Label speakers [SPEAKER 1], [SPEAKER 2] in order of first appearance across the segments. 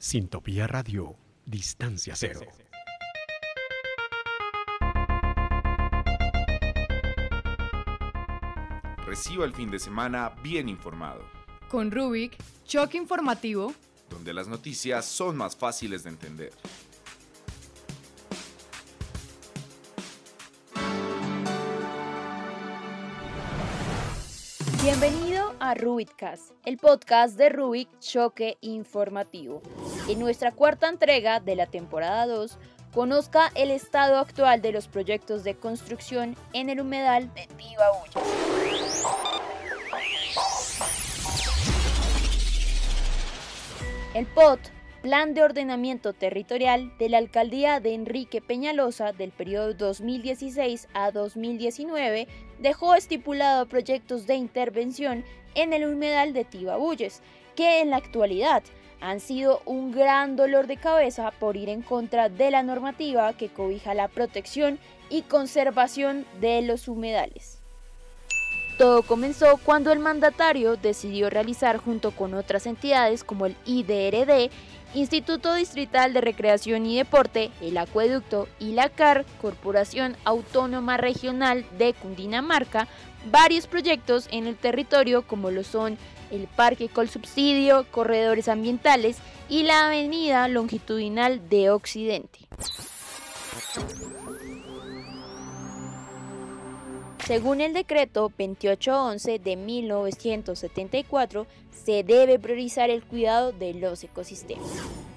[SPEAKER 1] Sintopía Radio, Distancia Cero.
[SPEAKER 2] Reciba el fin de semana bien informado,
[SPEAKER 3] Con Rubik, choque informativo.
[SPEAKER 2] donde las noticias son más fáciles de entender.
[SPEAKER 4] Bienvenido a Rubikcast, el podcast de Rubik Choque Informativo. En nuestra cuarta entrega de la temporada 2, conozca el estado actual de los proyectos de construcción en el humedal de Tibabulla. El POT, Plan de Ordenamiento Territorial de la Alcaldía de Enrique Peñalosa del periodo 2016 a 2019, dejó estipulado proyectos de intervención en el humedal de Tibabuyes, que en la actualidad han sido un gran dolor de cabeza por ir en contra de la normativa que cobija la protección y conservación de los humedales. Todo comenzó cuando el mandatario decidió realizar junto con otras entidades como el IDRD, Instituto Distrital de Recreación y Deporte, el Acueducto y la CAR, Corporación Autónoma Regional de Cundinamarca, varios proyectos en el territorio como lo son el Parque Colsubsidio, corredores ambientales y la Avenida Longitudinal de Occidente. Según el decreto 2811 de 1974, se debe priorizar el cuidado de los ecosistemas.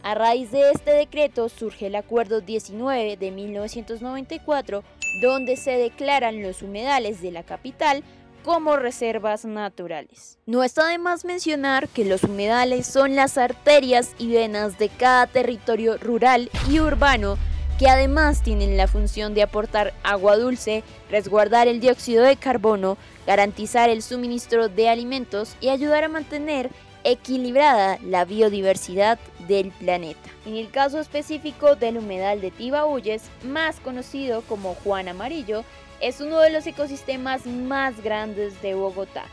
[SPEAKER 4] A raíz de este decreto surge el Acuerdo 19 de 1994, donde se declaran los humedales de la capital como reservas naturales. No está de más mencionar que los humedales son las arterias y venas de cada territorio rural y urbano que además tienen la función de aportar agua dulce, resguardar el dióxido de carbono, garantizar el suministro de alimentos y ayudar a mantener equilibrada la biodiversidad del planeta. En el caso específico del humedal de Tibauyes, más conocido como Juan Amarillo, es uno de los ecosistemas más grandes de Bogotá,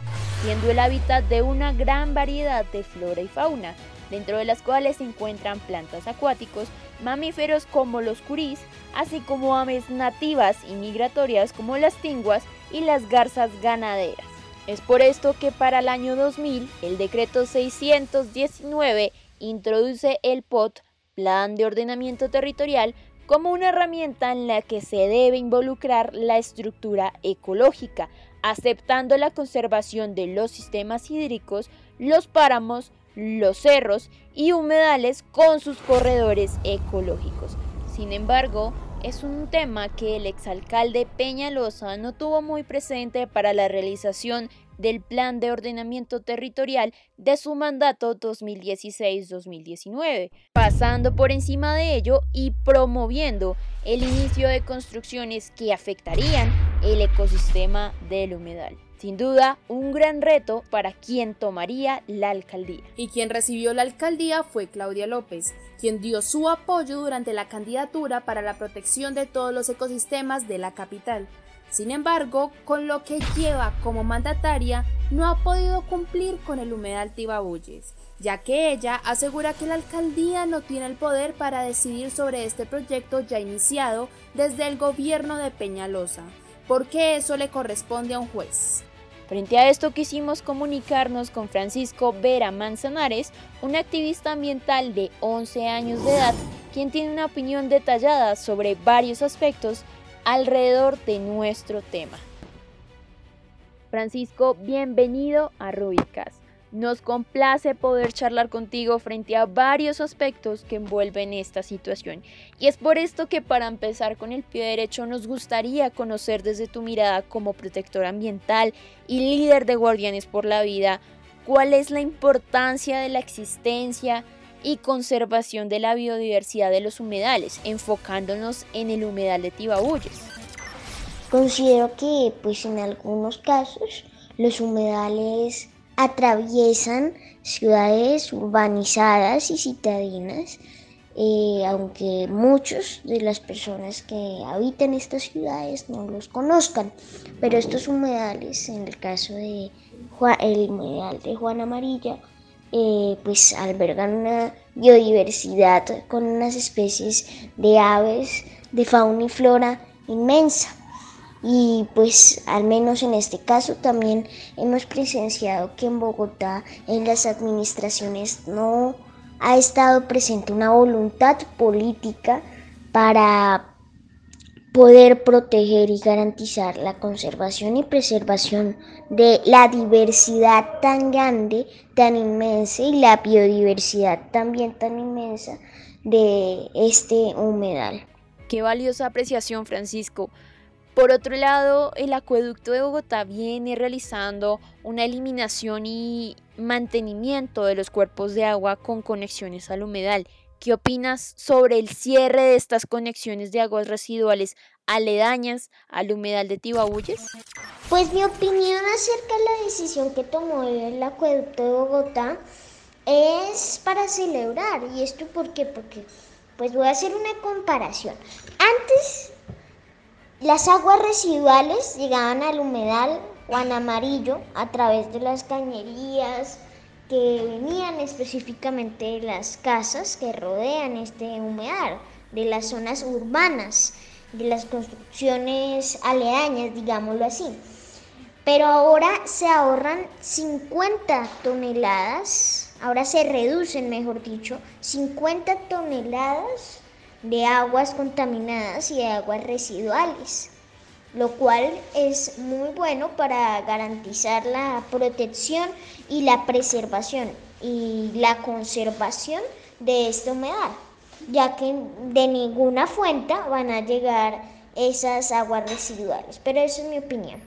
[SPEAKER 4] siendo el hábitat de una gran variedad de flora y fauna, dentro de las cuales se encuentran plantas acuáticos, mamíferos como los curís, así como aves nativas y migratorias como las tinguas y las garzas ganaderas. Es por esto que para el año 2000 el decreto 619 introduce el POT, Plan de Ordenamiento Territorial, como una herramienta en la que se debe involucrar la estructura ecológica, aceptando la conservación de los sistemas hídricos, los páramos, los cerros y humedales con sus corredores ecológicos. Sin embargo, es un tema que el exalcalde Peñalosa no tuvo muy presente para la realización del Plan de Ordenamiento Territorial de su mandato 2016-2019, pasando por encima de ello y promoviendo el inicio de construcciones que afectarían el ecosistema del humedal. Sin duda, un gran reto para quien tomaría la alcaldía.
[SPEAKER 3] Y quien recibió la alcaldía fue Claudia López, quien dio su apoyo durante la candidatura para la protección de todos los ecosistemas de la capital. Sin embargo, con lo que lleva como mandataria, no ha podido cumplir con el humedal Tibabuyes, ya que ella asegura que la alcaldía no tiene el poder para decidir sobre este proyecto ya iniciado desde el gobierno de Peñalosa, porque eso le corresponde a un juez.
[SPEAKER 4] Frente a esto quisimos comunicarnos con Francisco Vera Manzanares, un activista ambiental de 11 años de edad, quien tiene una opinión detallada sobre varios aspectos alrededor de nuestro tema. Francisco, bienvenido a Rubicas. Nos complace poder charlar contigo frente a varios aspectos que envuelven esta situación. Y es por esto que para empezar con el pie derecho nos gustaría conocer desde tu mirada como protector ambiental y líder de Guardianes por la Vida, cuál es la importancia de la existencia y conservación de la biodiversidad de los humedales, enfocándonos en el humedal de Tibauyes.
[SPEAKER 5] Considero que pues en algunos casos los humedales atraviesan ciudades urbanizadas y citadinas, eh, aunque muchos de las personas que habitan estas ciudades no los conozcan. Pero estos humedales, en el caso de el humedal de Juan Amarilla, eh, pues albergan una biodiversidad con unas especies de aves, de fauna y flora inmensa. Y pues al menos en este caso también hemos presenciado que en Bogotá en las administraciones no ha estado presente una voluntad política para poder proteger y garantizar la conservación y preservación de la diversidad tan grande, tan inmensa y la biodiversidad también tan inmensa de este humedal.
[SPEAKER 4] Qué valiosa apreciación, Francisco. Por otro lado, el acueducto de Bogotá viene realizando una eliminación y mantenimiento de los cuerpos de agua con conexiones al humedal ¿Qué opinas sobre el cierre de estas conexiones de aguas residuales aledañas al humedal de Tibabuyes?
[SPEAKER 5] Pues mi opinión acerca de la decisión que tomó el acueducto de Bogotá es para celebrar. ¿Y esto por qué? Porque pues voy a hacer una comparación. Antes las aguas residuales llegaban al humedal Juan Amarillo a través de las cañerías, que venían específicamente de las casas que rodean este humedal, de las zonas urbanas, de las construcciones aledañas, digámoslo así. Pero ahora se ahorran 50 toneladas, ahora se reducen, mejor dicho, 50 toneladas de aguas contaminadas y de aguas residuales lo cual es muy bueno para garantizar la protección y la preservación y la conservación de esta humedad, ya que de ninguna fuente van a llegar esas aguas residuales, pero esa es mi opinión.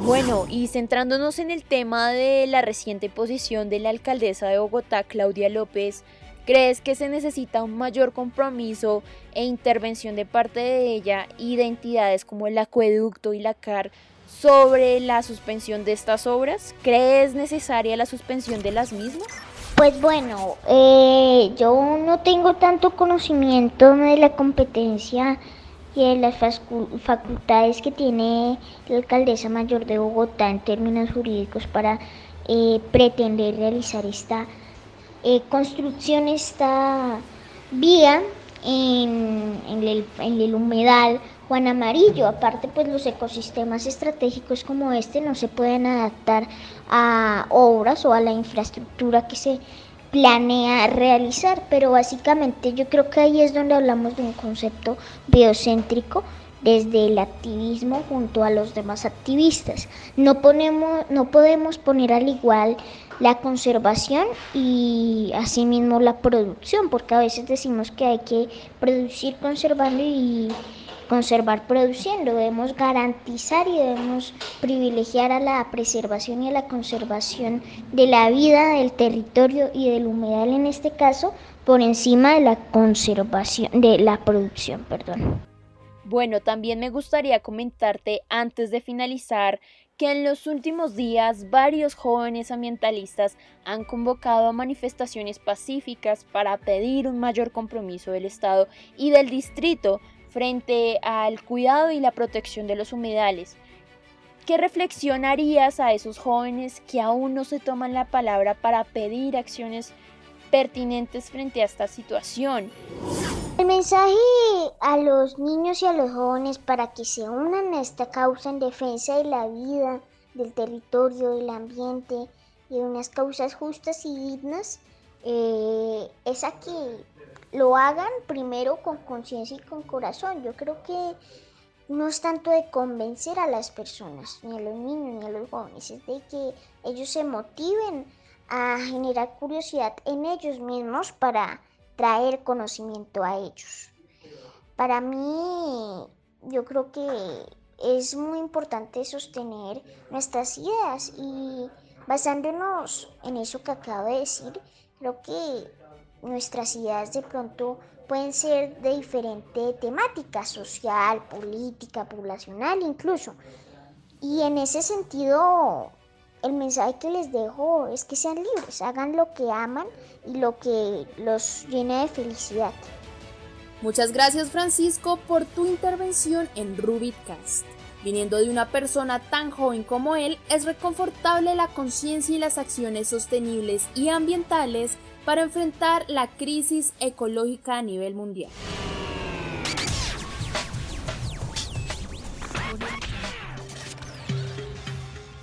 [SPEAKER 4] Bueno, y centrándonos en el tema de la reciente posición de la alcaldesa de Bogotá, Claudia López, ¿Crees que se necesita un mayor compromiso e intervención de parte de ella y de entidades como el acueducto y la CAR sobre la suspensión de estas obras? ¿Crees necesaria la suspensión de las mismas?
[SPEAKER 5] Pues bueno, eh, yo no tengo tanto conocimiento de la competencia y de las facultades que tiene la alcaldesa mayor de Bogotá en términos jurídicos para eh, pretender realizar esta eh, construcción esta vía en, el, en, el, humedal Juan Amarillo. Aparte, pues los ecosistemas estratégicos como este no se pueden adaptar a obras o a la infraestructura que se planea realizar, pero básicamente yo creo que ahí es donde hablamos de un concepto biocéntrico desde el activismo junto a los demás activistas. No, ponemos, no podemos poner al igual la conservación y asimismo la producción, porque a veces decimos que hay que producir conservando y conservar produciendo. Debemos garantizar y debemos privilegiar a la preservación y a la conservación de la vida, del territorio y del humedal en este caso por encima de la conservación de la producción, perdón.
[SPEAKER 4] Bueno, también me gustaría comentarte antes de finalizar que en los últimos días varios jóvenes ambientalistas han convocado a manifestaciones pacíficas para pedir un mayor compromiso del Estado y del distrito frente al cuidado y la protección de los humedales. ¿Qué reflexión harías a esos jóvenes que aún no se toman la palabra para pedir acciones pertinentes frente a esta situación?
[SPEAKER 5] El mensaje a los niños y a los jóvenes para que se unan a esta causa en defensa de la vida, del territorio, del ambiente y de unas causas justas y dignas eh, es a que lo hagan primero con conciencia y con corazón. Yo creo que no es tanto de convencer a las personas, ni a los niños, ni a los jóvenes, es de que ellos se motiven a generar curiosidad en ellos mismos para traer conocimiento a ellos. Para mí, yo creo que es muy importante sostener nuestras ideas y basándonos en eso que acabo de decir, creo que nuestras ideas de pronto pueden ser de diferente temática, social, política, poblacional incluso. Y en ese sentido, el mensaje que les dejo es que sean libres, hagan lo que aman y lo que los llena de felicidad.
[SPEAKER 3] Muchas gracias Francisco por tu intervención en Rubicast. Viniendo de una persona tan joven como él, es reconfortable la conciencia y las acciones sostenibles y ambientales para enfrentar la crisis ecológica a nivel mundial.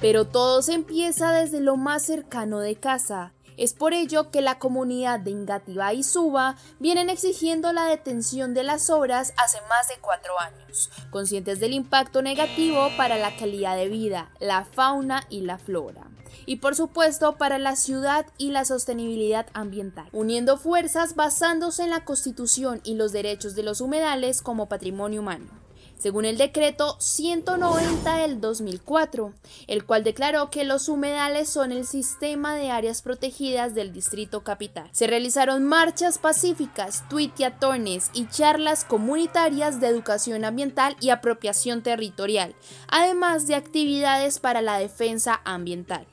[SPEAKER 3] Pero todo se empieza desde lo más cercano de casa. Es por ello que la comunidad de Ingativá y Suba vienen exigiendo la detención de las obras hace más de cuatro años, conscientes del impacto negativo para la calidad de vida, la fauna y la flora y por supuesto para la ciudad y la sostenibilidad ambiental, uniendo fuerzas basándose en la constitución y los derechos de los humedales como patrimonio humano según el decreto 190 del 2004, el cual declaró que los humedales son el sistema de áreas protegidas del Distrito Capital. Se realizaron marchas pacíficas, tuiteatones y charlas comunitarias de educación ambiental y apropiación territorial, además de actividades para la defensa ambiental.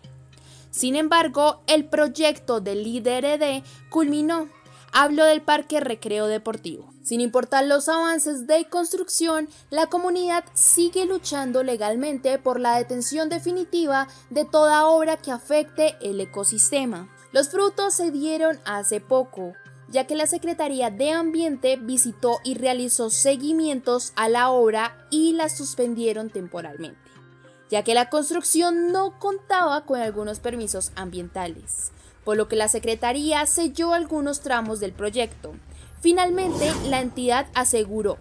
[SPEAKER 3] Sin embargo, el proyecto del IDRD culminó Hablo del Parque Recreo Deportivo. Sin importar los avances de construcción, la comunidad sigue luchando legalmente por la detención definitiva de toda obra que afecte el ecosistema. Los frutos se dieron hace poco, ya que la Secretaría de Ambiente visitó y realizó seguimientos a la obra y la suspendieron temporalmente, ya que la construcción no contaba con algunos permisos ambientales por lo que la Secretaría selló algunos tramos del proyecto. Finalmente, la entidad aseguró,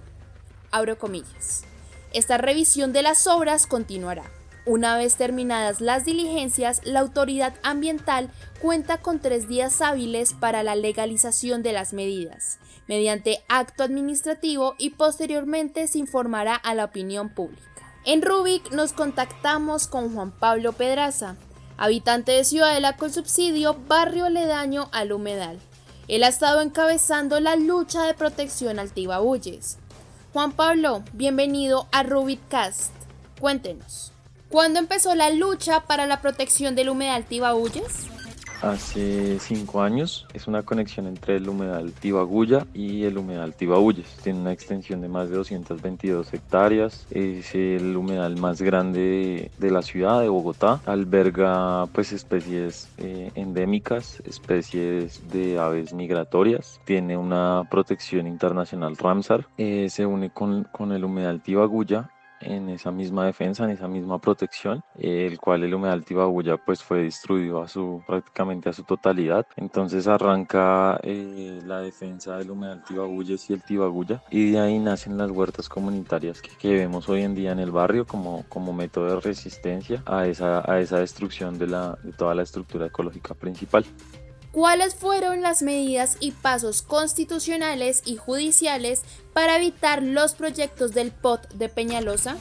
[SPEAKER 3] abro comillas, esta revisión de las obras continuará. Una vez terminadas las diligencias, la autoridad ambiental cuenta con tres días hábiles para la legalización de las medidas, mediante acto administrativo y posteriormente se informará a la opinión pública. En Rubik nos contactamos con Juan Pablo Pedraza, habitante de Ciudadela con subsidio, barrio aledaño al humedal. Él ha estado encabezando la lucha de protección al Tibabuyes. Juan Pablo, bienvenido a Rubicast. Cuéntenos, ¿cuándo empezó la lucha para la protección del humedal Tibabuyes?
[SPEAKER 6] Hace cinco años. Es una conexión entre el humedal Tibaguya y el humedal Tibauyes. Tiene una extensión de más de 222 hectáreas. Es el humedal más grande de, la ciudad de Bogotá. Alberga pues especies eh, endémicas, especies de aves migratorias. Tiene una protección internacional Ramsar. Eh, se une con, con el humedal Tibaguya en esa misma defensa, en esa misma protección, el cual el humedal Tibabuya pues fue destruido a su, prácticamente a su totalidad. Entonces arranca eh, la defensa del humedal Tibabuyes y el Tibaguya y de ahí nacen las huertas comunitarias que, que, vemos hoy en día en el barrio como, como método de resistencia a esa, a esa destrucción de, la, de toda la estructura ecológica principal.
[SPEAKER 3] ¿Cuáles fueron las medidas y pasos constitucionales y judiciales para evitar los proyectos del POT de Peñalosa?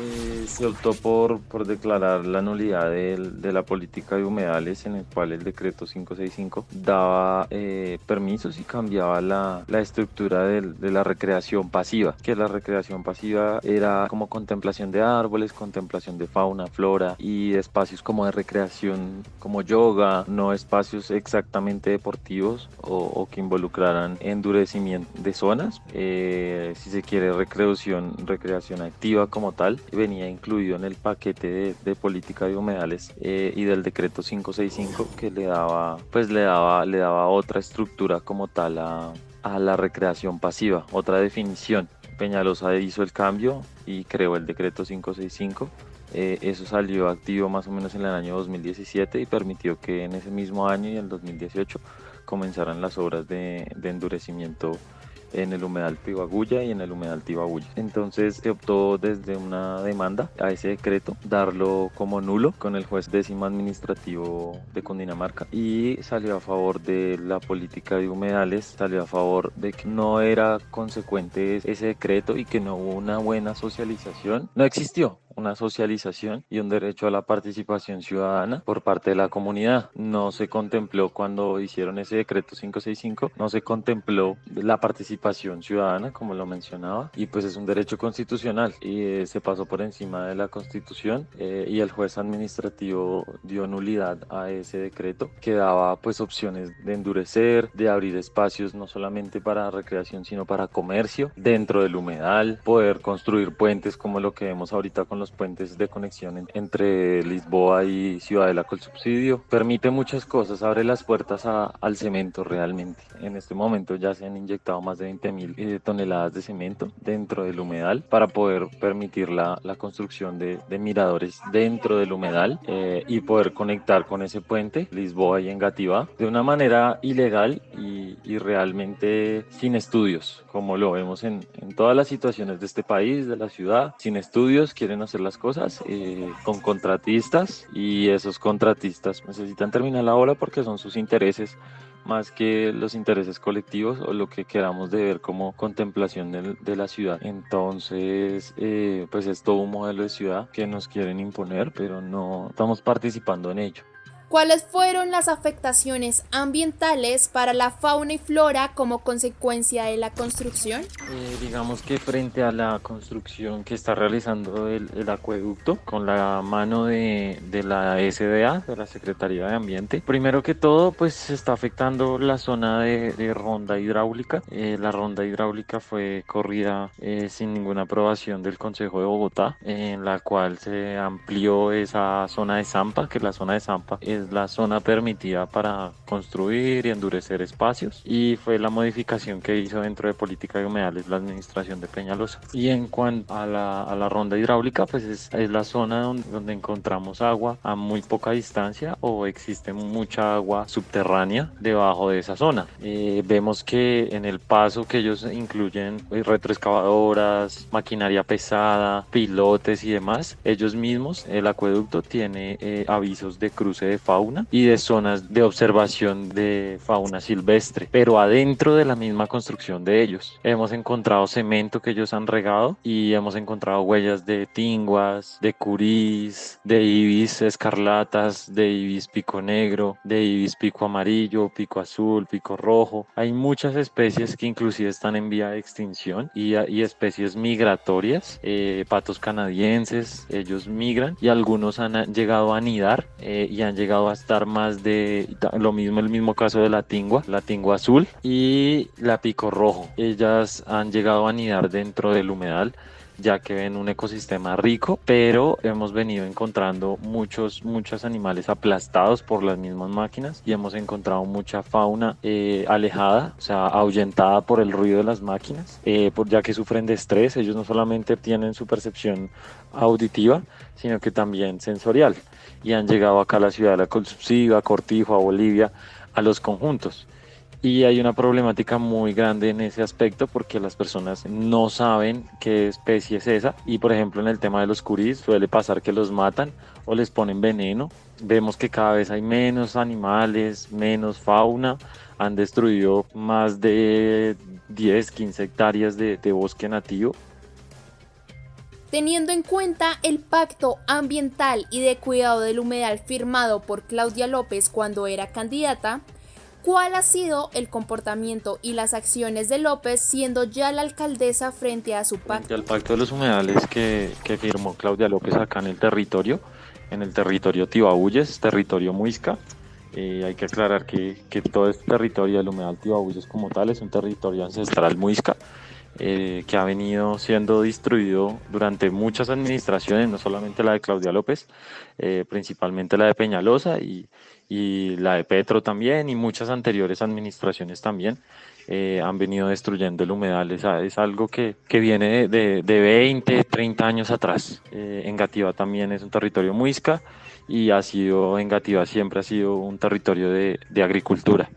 [SPEAKER 6] Eh, se optó por, por declarar la nulidad de, de, la política de humedales en el cual el decreto 565 daba eh, permisos y cambiaba la, la estructura de, de, la recreación pasiva, que la recreación pasiva era como contemplación de árboles, contemplación de fauna, flora y espacios como de recreación como yoga, no espacios exactamente deportivos o, o que involucraran endurecimiento de zonas. Eh, eh, si se quiere, recreación, recreación activa como tal, venía incluido en el paquete de, política de humedales eh, y del decreto 565 que le daba, pues le daba, le daba otra estructura como tal a, a la recreación pasiva, otra definición. Peñalosa hizo el cambio y creó el decreto 565. Eh, eso salió activo más o menos en el año 2017 y permitió que en ese mismo año y en el 2018 comenzaran las obras de, de endurecimiento en el humedal Tibaguya y en el humedal Tibabuya. Entonces se optó desde una demanda a ese decreto darlo como nulo con el juez décimo administrativo de Cundinamarca y salió a favor de la política de humedales, salió a favor de que no era consecuente ese decreto y que no hubo una buena socialización. No existió una socialización y un derecho a la participación ciudadana por parte de la comunidad. No se contempló cuando hicieron ese decreto 565, no se contempló la participación ciudadana, como lo mencionaba, y pues es un derecho constitucional y eh, se pasó por encima de la constitución eh, y el juez administrativo dio nulidad a ese decreto que daba pues opciones de endurecer, de abrir espacios no solamente para recreación, sino para comercio dentro del humedal, poder construir puentes como lo que vemos ahorita con los puentes de conexión entre Lisboa y Ciudadela con subsidio. Permite muchas cosas, abre las puertas al cemento realmente. En este momento ya se han inyectado más de 20 mil eh, toneladas de cemento dentro del humedal para poder permitir la, la construcción de, de, miradores dentro del humedal eh, y poder conectar con ese puente Lisboa y Engativá de una manera ilegal y, y realmente sin estudios, como lo vemos en, en todas las situaciones de este país, de la ciudad, sin estudios, quieren hacer las cosas eh, con contratistas y esos contratistas necesitan terminar la obra porque son sus intereses más que los intereses colectivos o lo que queramos de ver como contemplación de, de la ciudad. Entonces, eh, pues es todo un modelo de ciudad que nos quieren imponer, pero no estamos participando en ello.
[SPEAKER 3] ¿Cuáles fueron las afectaciones ambientales para la fauna y flora como consecuencia de la construcción?
[SPEAKER 6] Eh, digamos que frente a la construcción que está realizando el, el acueducto con la mano de, de, la SDA, de la Secretaría de Ambiente, primero que todo pues se está afectando la zona de, de ronda hidráulica. Eh, la ronda hidráulica fue corrida eh, sin ninguna aprobación del Consejo de Bogotá, en la cual se amplió esa zona de Zampa, que la zona de Zampa es la zona permitida para construir y endurecer espacios y fue la modificación que hizo dentro de política de humedales la administración de Peñalosa. Y en cuanto a la, a la ronda hidráulica, pues es, es la zona donde, donde, encontramos agua a muy poca distancia o existe mucha agua subterránea debajo de esa zona. Eh, vemos que en el paso que ellos incluyen eh, retroexcavadoras, maquinaria pesada, pilotes y demás, ellos mismos, el acueducto tiene eh, avisos de cruce de fauna y de zonas de observación de fauna silvestre, pero adentro de la misma construcción de ellos. Hemos encontrado cemento que ellos han regado y hemos encontrado huellas de tinguas, de curís, de ibis escarlatas, de ibis pico negro, de ibis pico amarillo, pico azul, pico rojo. Hay muchas especies que inclusive están en vía de extinción y, y especies migratorias, eh, patos canadienses, ellos migran y algunos han llegado a anidar eh, y han llegado a estar más de lo mismo, el mismo caso de la tingua, la tingua azul y la pico rojo. Ellas han llegado a anidar dentro del humedal ya que ven un ecosistema rico, pero hemos venido encontrando muchos, muchos animales aplastados por las mismas máquinas y hemos encontrado mucha fauna eh, alejada, o sea, ahuyentada por el ruido de las máquinas, eh, por, ya que sufren de estrés, ellos no solamente tienen su percepción auditiva, sino que también sensorial y han llegado acá a la ciudad de la Subsidio, a Cortijo, a Bolivia, a los conjuntos. Y hay una problemática muy grande en ese aspecto porque las personas no saben qué especie es esa. Y por ejemplo en el tema de los curís suele pasar que los matan o les ponen veneno. Vemos que cada vez hay menos animales, menos fauna. Han destruido más de 10, 15 hectáreas de bosque nativo
[SPEAKER 3] Teniendo en cuenta el pacto ambiental y de cuidado del humedal firmado por Claudia López cuando era candidata, ¿cuál ha sido el comportamiento y las acciones de López siendo ya la alcaldesa frente a su pacto?
[SPEAKER 6] El pacto de los humedales que, que firmó Claudia López acá en el territorio, en el territorio Tibabuyes, territorio Muisca, eh, hay que aclarar que, que, todo este territorio del humedal Tibabuyes como tal es un territorio ancestral Muisca eh, que ha venido siendo distribuido durante muchas administraciones, no solamente la de Claudia López, eh, principalmente la de Peñalosa y, y, la de Petro también y muchas anteriores administraciones también. Eh, han venido destruyendo el humedal, es, es algo que, que viene de, de, 20, 30 años atrás. Eh, Engativá también es un territorio muisca y ha sido, Engativá siempre ha sido un territorio de, de agricultura.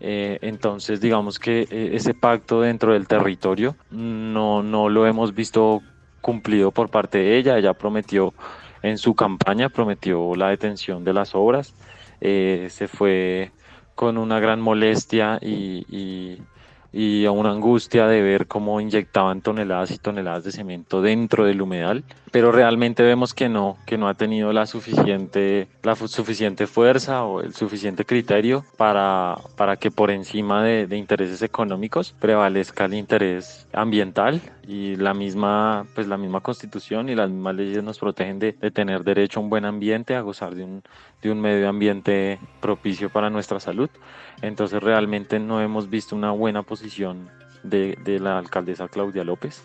[SPEAKER 6] Eh, entonces, digamos que eh, ese pacto dentro del territorio no, no lo hemos visto cumplido por parte de ella. Ella prometió en su campaña, prometió la detención de las obras. Eh, se fue con una gran molestia y, y, y a una angustia de ver cómo inyectaban toneladas y toneladas de cemento dentro del humedal, pero realmente vemos que no, que no ha tenido la suficiente, la suficiente fuerza o el suficiente criterio para, para que por encima de, de intereses económicos prevalezca el interés ambiental y la misma, pues la misma constitución y las mismas leyes nos protegen de, de tener derecho a un buen ambiente, a gozar de un, de un medio ambiente propicio para nuestra salud. Entonces realmente no hemos visto una buena posición de, de la alcaldesa Claudia López.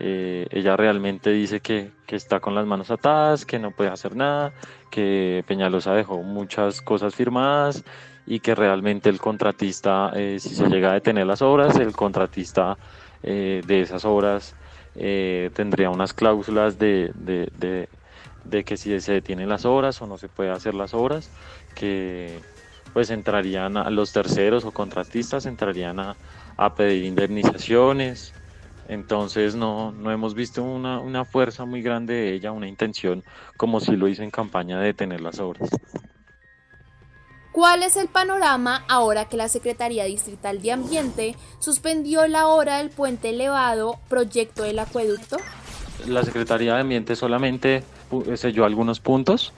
[SPEAKER 6] Eh, ella realmente dice que, que, está con las manos atadas, que no puede hacer nada, que Peñalosa dejó muchas cosas firmadas y que realmente el contratista, eh, si se llega a detener las obras, el contratista eh, de esas obras tendría unas cláusulas de, de, de, de, que si se detienen las obras o no se puede hacer las obras, que pues entrarían a los terceros o contratistas, entrarían a, a pedir indemnizaciones, entonces no, no hemos visto una, una, fuerza muy grande de ella, una intención como si lo hizo en campaña de detener las obras.
[SPEAKER 3] ¿Cuál es el panorama ahora que la Secretaría Distrital de Ambiente suspendió la obra del puente elevado proyecto del acueducto?
[SPEAKER 6] La Secretaría de Ambiente solamente selló algunos puntos,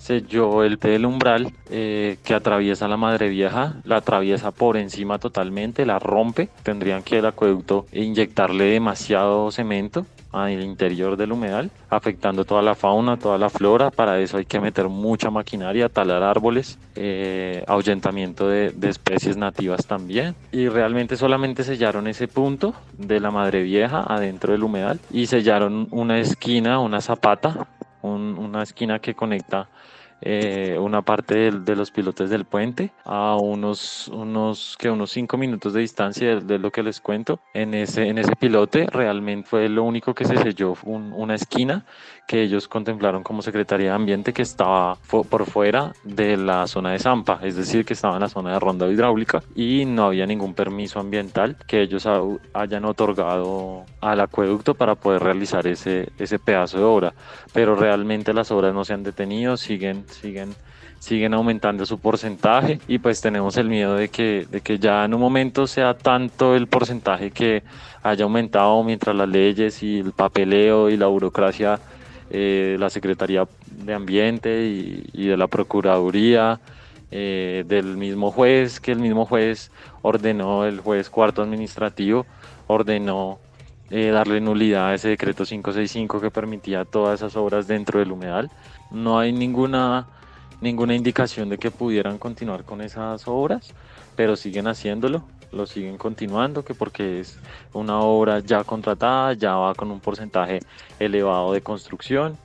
[SPEAKER 6] selló el del umbral eh, que atraviesa la madre vieja, la atraviesa por encima totalmente, la rompe. Tendrían que el acueducto inyectarle demasiado cemento al interior del humedal, afectando toda la fauna, toda la flora. Para eso hay que meter mucha maquinaria, talar árboles, eh, ahuyentamiento de, de, especies nativas también. Y realmente solamente sellaron ese punto de la madre vieja adentro del humedal y sellaron una esquina, una zapata, un, una esquina que conecta eh, una parte de, de, los pilotes del puente a unos, unos, que unos cinco minutos de distancia de, de, lo que les cuento. En ese, en ese pilote realmente fue lo único que se selló, un, una esquina que ellos contemplaron como Secretaría de Ambiente que estaba por fuera de la zona de Zampa, es decir, que estaba en la zona de ronda hidráulica y no había ningún permiso ambiental que ellos hayan otorgado al acueducto para poder realizar ese, ese pedazo de obra. Pero realmente las obras no se han detenido, siguen siguen siguen aumentando su porcentaje y pues tenemos el miedo de que, de que ya en un momento sea tanto el porcentaje que haya aumentado mientras las leyes y el papeleo y la burocracia, eh, la Secretaría de Ambiente y, de la Procuraduría, eh, del mismo juez, que el mismo juez ordenó, el juez cuarto administrativo ordenó eh, darle nulidad a ese decreto 565 que permitía todas esas obras dentro del humedal no hay ninguna, ninguna indicación de que pudieran continuar con esas obras, pero siguen haciéndolo, lo siguen continuando, que porque es una obra ya contratada, ya va con un porcentaje elevado de construcción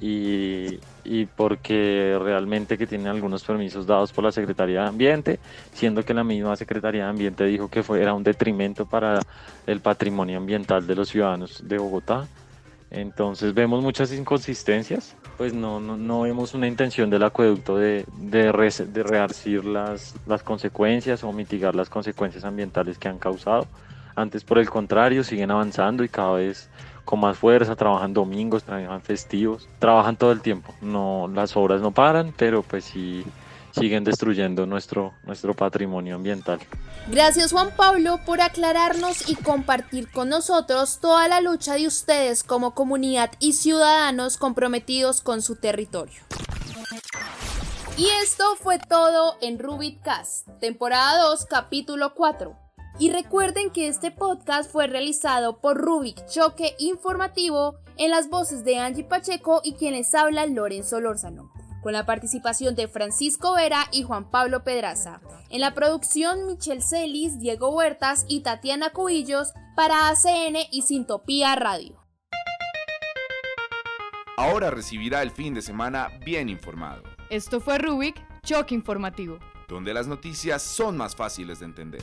[SPEAKER 6] y, y porque realmente que tienen algunos permisos dados por la Secretaría de Ambiente, siendo que la misma Secretaría de Ambiente dijo que fue, era un detrimento para el patrimonio ambiental de los ciudadanos de Bogotá. Entonces vemos muchas inconsistencias, pues no, no, no vemos una intención del acueducto de, de, de rearcir las, las consecuencias o mitigar las consecuencias ambientales que han causado. Antes, por el contrario, siguen avanzando y cada vez con más fuerza, trabajan domingos, trabajan festivos, trabajan todo el tiempo. No, las obras no paran, pero pues sí siguen destruyendo nuestro, nuestro patrimonio ambiental.
[SPEAKER 3] Gracias Juan Pablo por aclararnos y compartir con nosotros toda la lucha de ustedes como comunidad y ciudadanos comprometidos con su territorio. Y esto fue todo en Rubitcast, temporada 2, capítulo 4. Y recuerden que este podcast fue realizado por Rubik Choque Informativo en las voces de Angie Pacheco y quienes hablan Lorenzo Lórzano con la participación de Francisco Vera y Juan Pablo Pedraza. En la producción, Michelle Celis, Diego Huertas y Tatiana Cubillos para ACN y Sintopía Radio.
[SPEAKER 2] Ahora recibirá el fin de semana bien informado.
[SPEAKER 7] Esto fue Rubik, Choque Informativo.
[SPEAKER 2] Donde las noticias son más fáciles de entender.